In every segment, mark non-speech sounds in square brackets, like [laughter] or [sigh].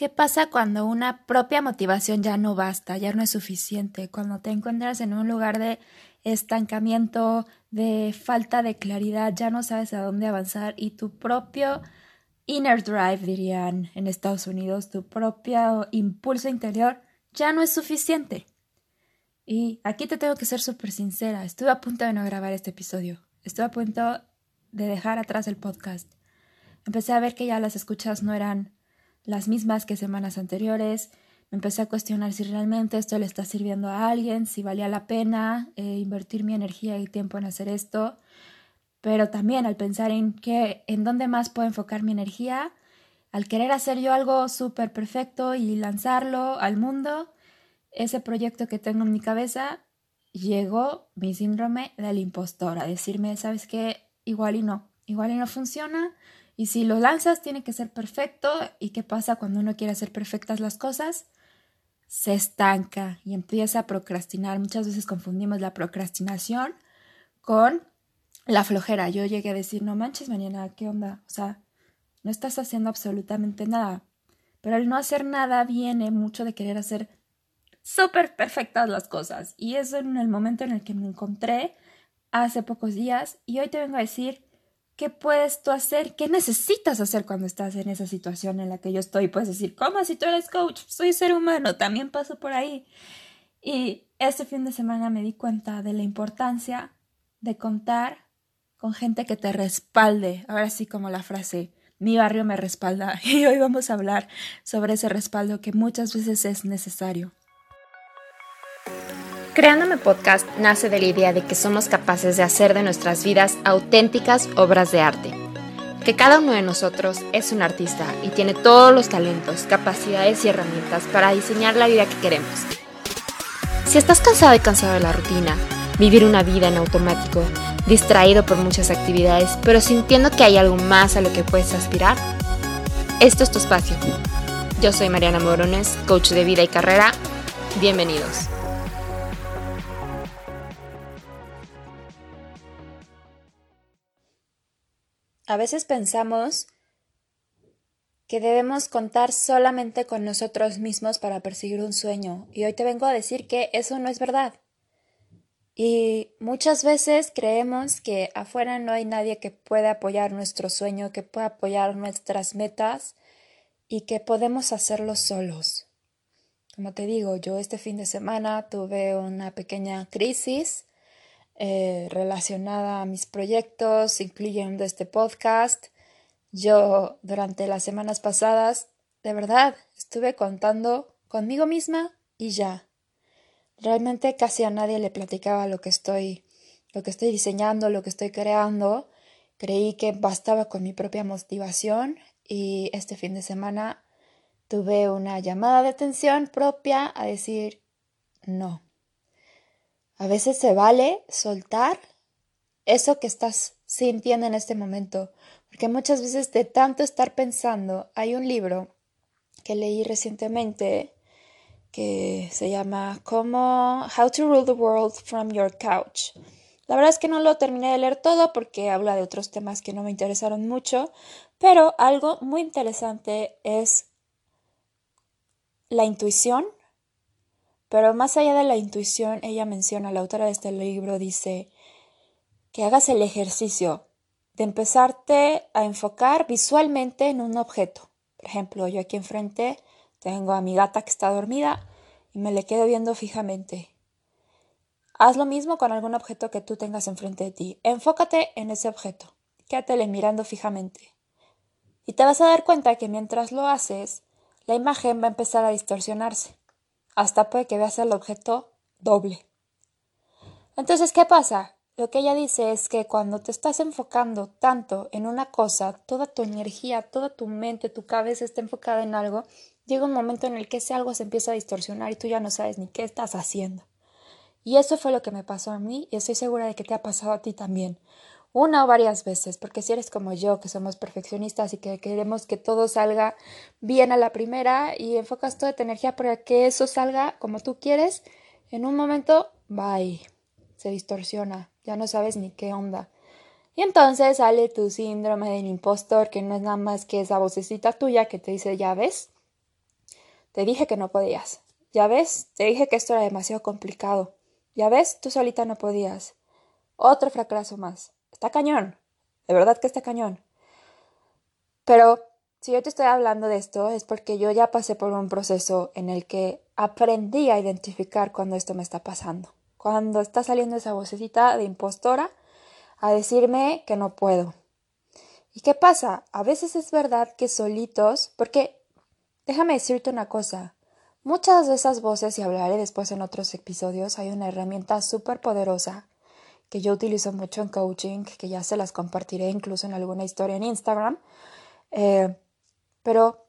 ¿Qué pasa cuando una propia motivación ya no basta, ya no es suficiente? Cuando te encuentras en un lugar de estancamiento, de falta de claridad, ya no sabes a dónde avanzar y tu propio inner drive, dirían en Estados Unidos, tu propio impulso interior ya no es suficiente. Y aquí te tengo que ser súper sincera, estuve a punto de no grabar este episodio, estuve a punto de dejar atrás el podcast. Empecé a ver que ya las escuchas no eran las mismas que semanas anteriores. Me empecé a cuestionar si realmente esto le está sirviendo a alguien, si valía la pena eh, invertir mi energía y tiempo en hacer esto. Pero también al pensar en qué, en dónde más puedo enfocar mi energía, al querer hacer yo algo súper perfecto y lanzarlo al mundo, ese proyecto que tengo en mi cabeza, llegó mi síndrome del impostor a decirme, ¿sabes qué? Igual y no, igual y no funciona, y si lo lanzas tiene que ser perfecto. ¿Y qué pasa cuando uno quiere hacer perfectas las cosas? Se estanca y empieza a procrastinar. Muchas veces confundimos la procrastinación con la flojera. Yo llegué a decir, no manches, mañana, ¿qué onda? O sea, no estás haciendo absolutamente nada. Pero el no hacer nada viene mucho de querer hacer súper perfectas las cosas. Y eso en el momento en el que me encontré hace pocos días. Y hoy te vengo a decir ¿Qué puedes tú hacer? ¿Qué necesitas hacer cuando estás en esa situación en la que yo estoy? Puedes decir, ¿cómo si tú eres coach? Soy ser humano, también paso por ahí. Y este fin de semana me di cuenta de la importancia de contar con gente que te respalde. Ahora sí como la frase, mi barrio me respalda. [laughs] Y hoy vamos a hablar sobre ese respaldo que muchas veces es necesario. Creándome Podcast nace de la idea de que somos capaces de hacer de nuestras vidas auténticas obras de arte. Que cada uno de nosotros es un artista y tiene todos los talentos, capacidades y herramientas para diseñar la vida que queremos. Si estás cansado y cansado de la rutina, vivir una vida en automático, distraído por muchas actividades, pero sintiendo que hay algo más a lo que puedes aspirar, esto es tu espacio. Yo soy Mariana Morones, coach de vida y carrera. Bienvenidos. A veces pensamos que debemos contar solamente con nosotros mismos para perseguir un sueño, y hoy te vengo a decir que eso no es verdad. Y muchas veces creemos que afuera no hay nadie que pueda apoyar nuestro sueño, que pueda apoyar nuestras metas y que podemos hacerlo solos. Como te digo, yo este fin de semana tuve una pequeña crisis eh, relacionada a mis proyectos, incluyendo este podcast. Yo durante las semanas pasadas, de verdad, estuve contando conmigo misma y ya. Realmente casi a nadie le platicaba lo que estoy, lo que estoy diseñando, lo que estoy creando. Creí que bastaba con mi propia motivación y este fin de semana tuve una llamada de atención propia a decir no. A veces se vale soltar eso que estás sintiendo en este momento, porque muchas veces de tanto estar pensando, hay un libro que leí recientemente que se llama How to Rule the World from Your Couch. La verdad es que no lo terminé de leer todo porque habla de otros temas que no me interesaron mucho, pero algo muy interesante es la intuición pero más allá de la intuición, ella menciona, la autora de este libro dice, que hagas el ejercicio de empezarte a enfocar visualmente en un objeto. Por ejemplo, yo aquí enfrente tengo a mi gata que está dormida y me le quedo viendo fijamente. Haz lo mismo con algún objeto que tú tengas enfrente de ti. Enfócate en ese objeto. Quédatele mirando fijamente. Y te vas a dar cuenta que mientras lo haces, la imagen va a empezar a distorsionarse hasta puede que veas el objeto doble. Entonces, ¿qué pasa? Lo que ella dice es que cuando te estás enfocando tanto en una cosa, toda tu energía, toda tu mente, tu cabeza está enfocada en algo, llega un momento en el que ese algo se empieza a distorsionar y tú ya no sabes ni qué estás haciendo. Y eso fue lo que me pasó a mí y estoy segura de que te ha pasado a ti también una o varias veces, porque si eres como yo, que somos perfeccionistas y que queremos que todo salga bien a la primera y enfocas toda tu energía para que eso salga como tú quieres, en un momento, bye, se distorsiona, ya no sabes ni qué onda. Y entonces sale tu síndrome del impostor, que no es nada más que esa vocecita tuya que te dice, ya ves, te dije que no podías. Ya ves, te dije que esto era demasiado complicado. Ya ves, tú solita no podías. Otro fracaso más. Está cañón. De verdad que está cañón. Pero si yo te estoy hablando de esto es porque yo ya pasé por un proceso en el que aprendí a identificar cuando esto me está pasando. Cuando está saliendo esa vocecita de impostora a decirme que no puedo. ¿Y qué pasa? A veces es verdad que solitos, porque déjame decirte una cosa, muchas de esas voces, y hablaré después en otros episodios, hay una herramienta súper poderosa que yo utilizo mucho en coaching, que ya se las compartiré incluso en alguna historia en Instagram. Eh, pero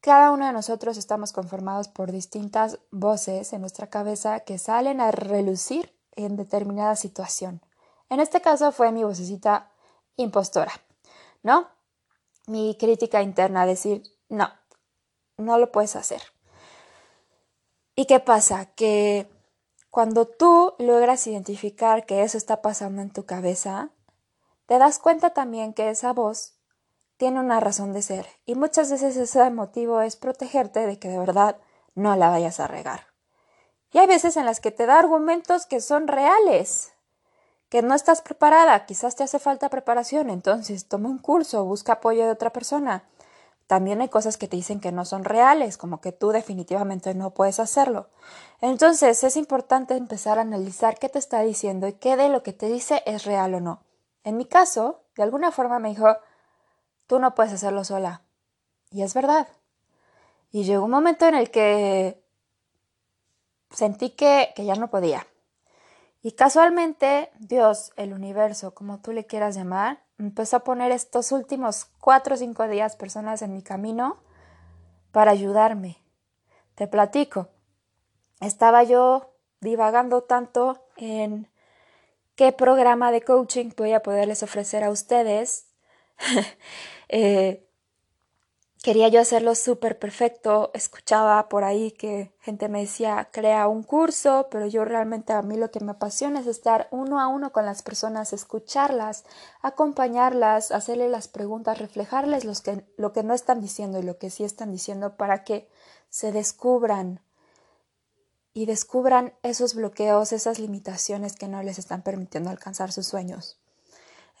cada uno de nosotros estamos conformados por distintas voces en nuestra cabeza que salen a relucir en determinada situación. En este caso fue mi vocecita impostora, ¿no? Mi crítica interna, decir, no, no lo puedes hacer. ¿Y qué pasa? Que cuando tú logras identificar que eso está pasando en tu cabeza, te das cuenta también que esa voz tiene una razón de ser y muchas veces ese motivo es protegerte de que de verdad no la vayas a regar. Y hay veces en las que te da argumentos que son reales, que no estás preparada, quizás te hace falta preparación, entonces toma un curso, busca apoyo de otra persona. También hay cosas que te dicen que no son reales, como que tú definitivamente no puedes hacerlo. Entonces es importante empezar a analizar qué te está diciendo y qué de lo que te dice es real o no. En mi caso, de alguna forma me dijo, tú no puedes hacerlo sola. Y es verdad. Y llegó un momento en el que sentí que, que ya no podía. Y casualmente Dios, el universo, como tú le quieras llamar, empezó a poner estos últimos cuatro o cinco días personas en mi camino para ayudarme. Te platico. Estaba yo divagando tanto en qué programa de coaching voy a poderles ofrecer a ustedes. [laughs] eh, quería yo hacerlo súper perfecto. Escuchaba por ahí que gente me decía, crea un curso, pero yo realmente a mí lo que me apasiona es estar uno a uno con las personas, escucharlas, acompañarlas, hacerle las preguntas, reflejarles lo que no están diciendo y lo que sí están diciendo para que se descubran y descubran esos bloqueos, esas limitaciones que no les están permitiendo alcanzar sus sueños.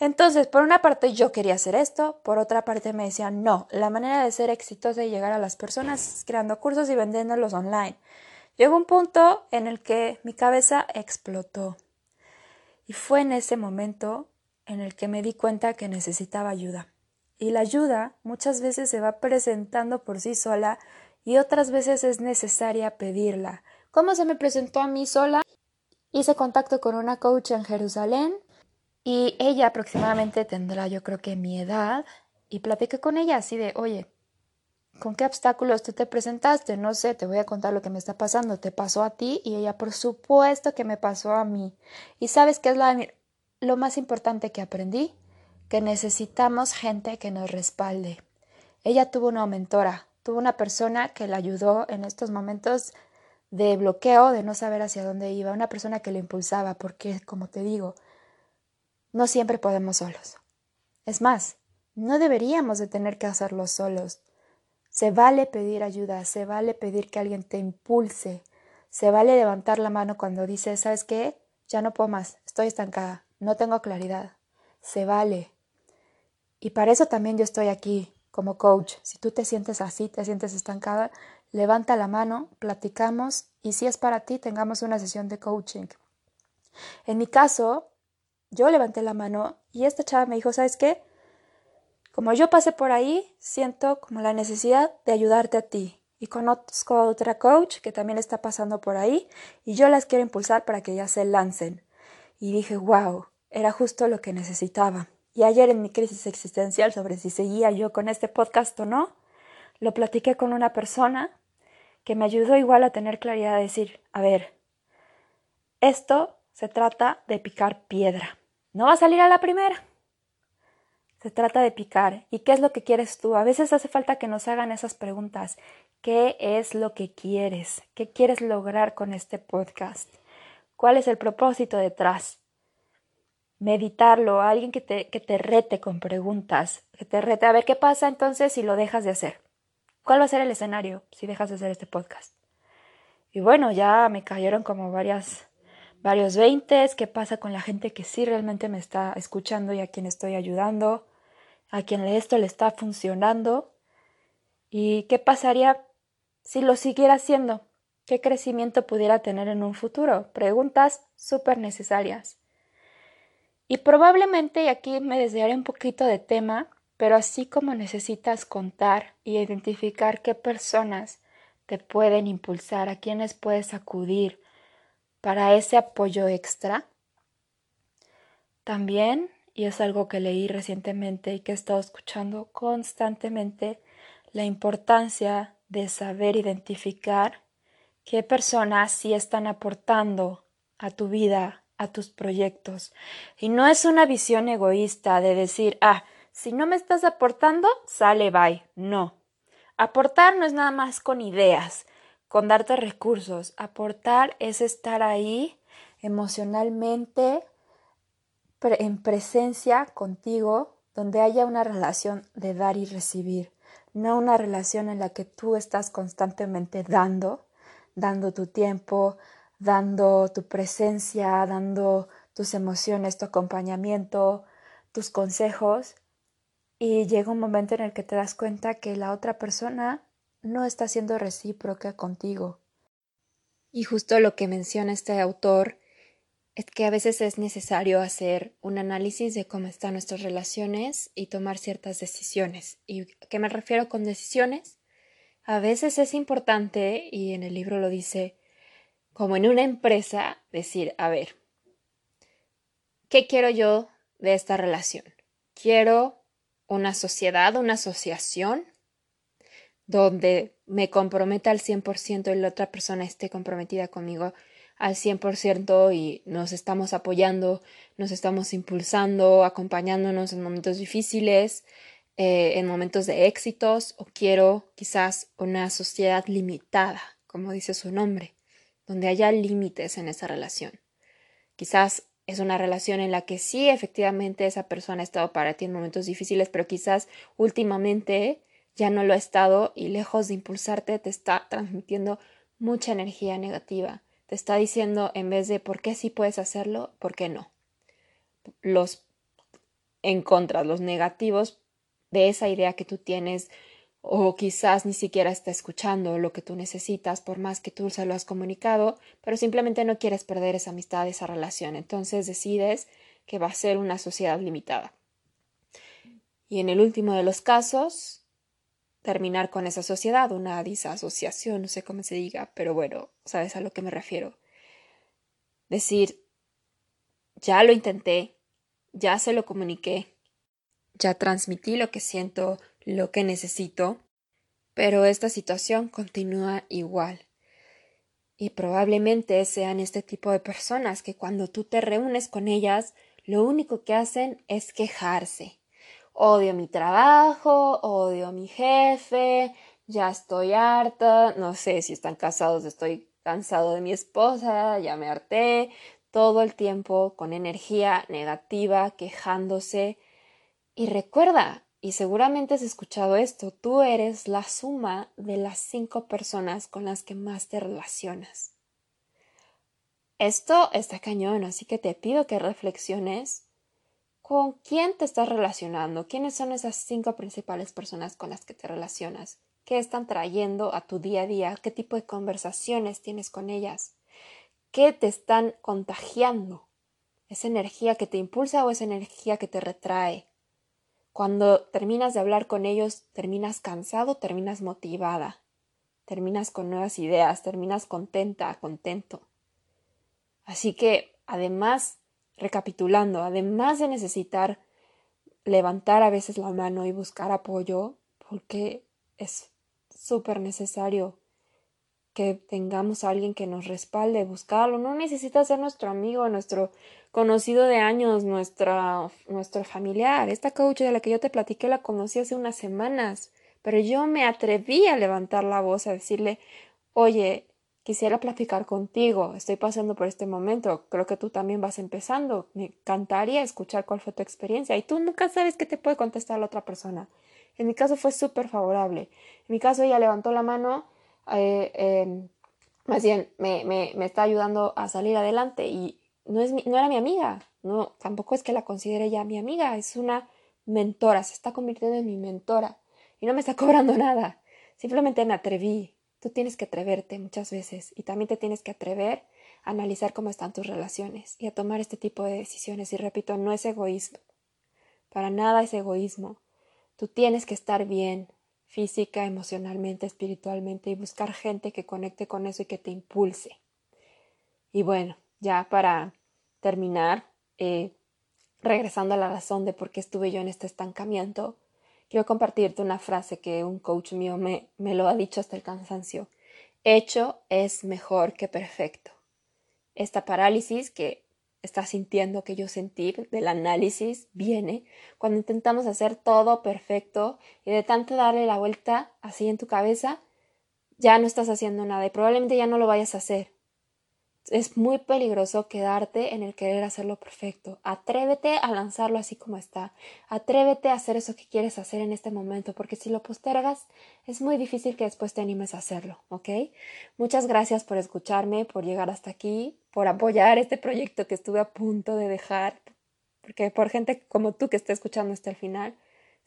Entonces, por una parte yo quería hacer esto, por otra parte me decían, no, la manera de ser exitosa y llegar a las personas es creando cursos y vendiéndolos online. Llegó un punto en el que mi cabeza explotó. Y fue en ese momento en el que me di cuenta que necesitaba ayuda. Y la ayuda muchas veces se va presentando por sí sola y otras veces es necesaria pedirla. ¿Cómo se me presentó a mí sola? Hice contacto con una coach en Jerusalén y ella aproximadamente tendrá yo creo que mi edad y platiqué con ella así de, oye, ¿con qué obstáculos tú te presentaste? No sé, te voy a contar lo que me está pasando. ¿Te pasó a ti? Y ella, por supuesto que me pasó a mí. ¿Y sabes qué es lo más importante que aprendí? Que necesitamos gente que nos respalde. Ella tuvo una mentora, tuvo una persona que la ayudó en estos momentos de bloqueo, de no saber hacia dónde iba, una persona que le impulsaba, porque, como te digo, no siempre podemos solos. Es más, no deberíamos de tener que hacerlo solos. Se vale pedir ayuda, se vale pedir que alguien te impulse, se vale levantar la mano cuando dices, ¿sabes qué? Ya no puedo más, estoy estancada, no tengo claridad. Se vale. Y para eso también yo estoy aquí como coach. Si tú te sientes así, te sientes estancada, levanta la mano, platicamos y si es para ti, tengamos una sesión de coaching. En mi caso, yo levanté la mano y esta chava me dijo, ¿sabes qué? Como yo pasé por ahí, siento como la necesidad de ayudarte a ti. Y conozco a otra coach que también está pasando por ahí y yo las quiero impulsar para que ya se lancen. Y dije, wow, era justo lo que necesitaba. Y ayer en mi crisis existencial sobre si seguía yo con este podcast o no, lo platiqué con una persona que me ayudó igual a tener claridad de decir, a ver, esto se trata de picar piedra. No va a salir a la primera. Se trata de picar. ¿Y qué es lo que quieres tú? A veces hace falta que nos hagan esas preguntas. ¿Qué es lo que quieres? ¿Qué quieres lograr con este podcast? ¿Cuál es el propósito detrás? Meditarlo, alguien que te, que te rete con preguntas, que te rete a ver qué pasa entonces si lo dejas de hacer. ¿Cuál va a ser el escenario si dejas de hacer este podcast? Y bueno, ya me cayeron como varias, varios veintes. ¿Qué pasa con la gente que sí realmente me está escuchando y a quien estoy ayudando? ¿A quien esto le está funcionando? ¿Y qué pasaría si lo siguiera haciendo? ¿Qué crecimiento pudiera tener en un futuro? Preguntas súper necesarias. Y probablemente, y aquí me desviaré un poquito de tema, pero así como necesitas contar y identificar qué personas te pueden impulsar, a quienes puedes acudir para ese apoyo extra, también, y es algo que leí recientemente y que he estado escuchando constantemente, la importancia de saber identificar qué personas sí están aportando a tu vida, a tus proyectos. Y no es una visión egoísta de decir, ah, si no me estás aportando, sale, bye. No. Aportar no es nada más con ideas, con darte recursos. Aportar es estar ahí emocionalmente, en presencia contigo, donde haya una relación de dar y recibir, no una relación en la que tú estás constantemente dando, dando tu tiempo, dando tu presencia, dando tus emociones, tu acompañamiento, tus consejos. Y llega un momento en el que te das cuenta que la otra persona no está siendo recíproca contigo. Y justo lo que menciona este autor es que a veces es necesario hacer un análisis de cómo están nuestras relaciones y tomar ciertas decisiones. ¿Y qué me refiero con decisiones? A veces es importante, y en el libro lo dice, como en una empresa, decir, a ver, ¿qué quiero yo de esta relación? Quiero una sociedad, una asociación donde me comprometa al 100% y la otra persona esté comprometida conmigo al 100% y nos estamos apoyando, nos estamos impulsando, acompañándonos en momentos difíciles, eh, en momentos de éxitos o quiero quizás una sociedad limitada, como dice su nombre, donde haya límites en esa relación. Quizás es una relación en la que sí, efectivamente, esa persona ha estado para ti en momentos difíciles, pero quizás últimamente ya no lo ha estado y lejos de impulsarte te está transmitiendo mucha energía negativa. Te está diciendo en vez de por qué sí puedes hacerlo, por qué no. Los en contra, los negativos de esa idea que tú tienes o quizás ni siquiera está escuchando lo que tú necesitas por más que tú se lo has comunicado, pero simplemente no quieres perder esa amistad, esa relación. Entonces decides que va a ser una sociedad limitada. Y en el último de los casos, terminar con esa sociedad, una disasociación, no sé cómo se diga, pero bueno, sabes a lo que me refiero. Decir, ya lo intenté, ya se lo comuniqué, ya transmití lo que siento, lo que necesito, pero esta situación continúa igual. Y probablemente sean este tipo de personas que cuando tú te reúnes con ellas, lo único que hacen es quejarse. Odio mi trabajo, odio mi jefe, ya estoy harta, no sé si están casados, estoy cansado de mi esposa, ya me harté, todo el tiempo con energía negativa, quejándose, y recuerda, y seguramente has escuchado esto, tú eres la suma de las cinco personas con las que más te relacionas. Esto está cañón, así que te pido que reflexiones con quién te estás relacionando, quiénes son esas cinco principales personas con las que te relacionas, qué están trayendo a tu día a día, qué tipo de conversaciones tienes con ellas, qué te están contagiando, esa energía que te impulsa o esa energía que te retrae, cuando terminas de hablar con ellos, terminas cansado, terminas motivada, terminas con nuevas ideas, terminas contenta, contento. Así que, además, recapitulando, además de necesitar levantar a veces la mano y buscar apoyo, porque es súper necesario que tengamos a alguien que nos respalde, buscarlo. No necesita ser nuestro amigo, nuestro conocido de años, nuestra, nuestro familiar. Esta coach de la que yo te platiqué la conocí hace unas semanas, pero yo me atreví a levantar la voz, a decirle, oye, quisiera platicar contigo, estoy pasando por este momento, creo que tú también vas empezando, me encantaría escuchar cuál fue tu experiencia. Y tú nunca sabes qué te puede contestar la otra persona. En mi caso fue súper favorable. En mi caso ella levantó la mano, eh, em, más bien me, me, me, está ayudando a salir adelante. Y no, es no era mi amiga, no, tampoco es que la considere ya mi amiga, es una mentora, se está convirtiendo en mi mentora. Y no me está [laughs] cobrando nada, simplemente me atreví. Tú tienes que atreverte muchas veces y también te tienes que atrever a analizar cómo están tus relaciones y a tomar este tipo de decisiones. Y repito, no es egoísmo, para nada es egoísmo. Tú tienes que estar bien física, emocionalmente, espiritualmente y buscar gente que conecte con eso y que te impulse. Y bueno, ya para terminar, eh, regresando a la razón de por qué estuve yo en este estancamiento, quiero compartirte una frase que un coach mío me, me lo ha dicho hasta el cansancio. Hecho es mejor que perfecto. Esta parálisis que estás sintiendo que yo sentí del análisis viene cuando intentamos hacer todo perfecto y de tanto darle la vuelta así en tu cabeza, ya no estás haciendo nada y probablemente ya no lo vayas a hacer es muy peligroso quedarte en el querer hacerlo perfecto. Atrévete a lanzarlo así como está. Atrévete a hacer eso que quieres hacer en este momento, porque si lo postergas, es muy difícil que después te animes a hacerlo, ¿ok? Muchas gracias por escucharme, por llegar hasta aquí, por apoyar este proyecto que estuve a punto de dejar, porque por gente como tú que está escuchando hasta el final,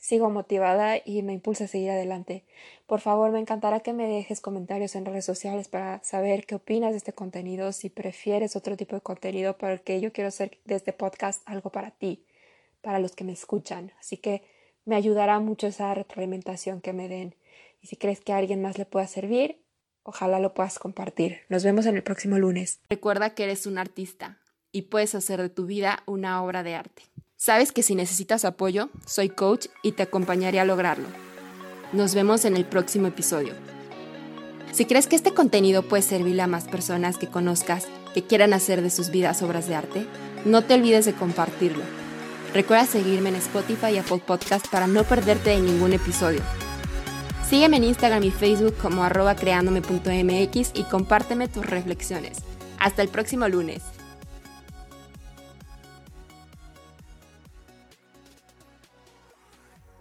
sigo motivada y me impulsa a seguir adelante. Por favor, me encantará que me dejes comentarios en redes sociales para saber qué opinas de este contenido, si prefieres otro tipo de contenido, porque yo quiero hacer de este podcast algo para ti, para los que me escuchan. Así que me ayudará mucho esa retroalimentación que me den. Y si crees que a alguien más le pueda servir, ojalá lo puedas compartir. Nos vemos en el próximo lunes. Recuerda que eres un artista y puedes hacer de tu vida una obra de arte. Sabes que si necesitas apoyo, soy coach y te acompañaré a lograrlo. Nos vemos en el próximo episodio. Si crees que este contenido puede servirle a más personas que conozcas que quieran hacer de sus vidas obras de arte, no te olvides de compartirlo. Recuerda seguirme en Spotify y Apple Podcast para no perderte de ningún episodio. Sígueme en Instagram y Facebook como arroba creandome.mx y compárteme tus reflexiones. Hasta el próximo lunes.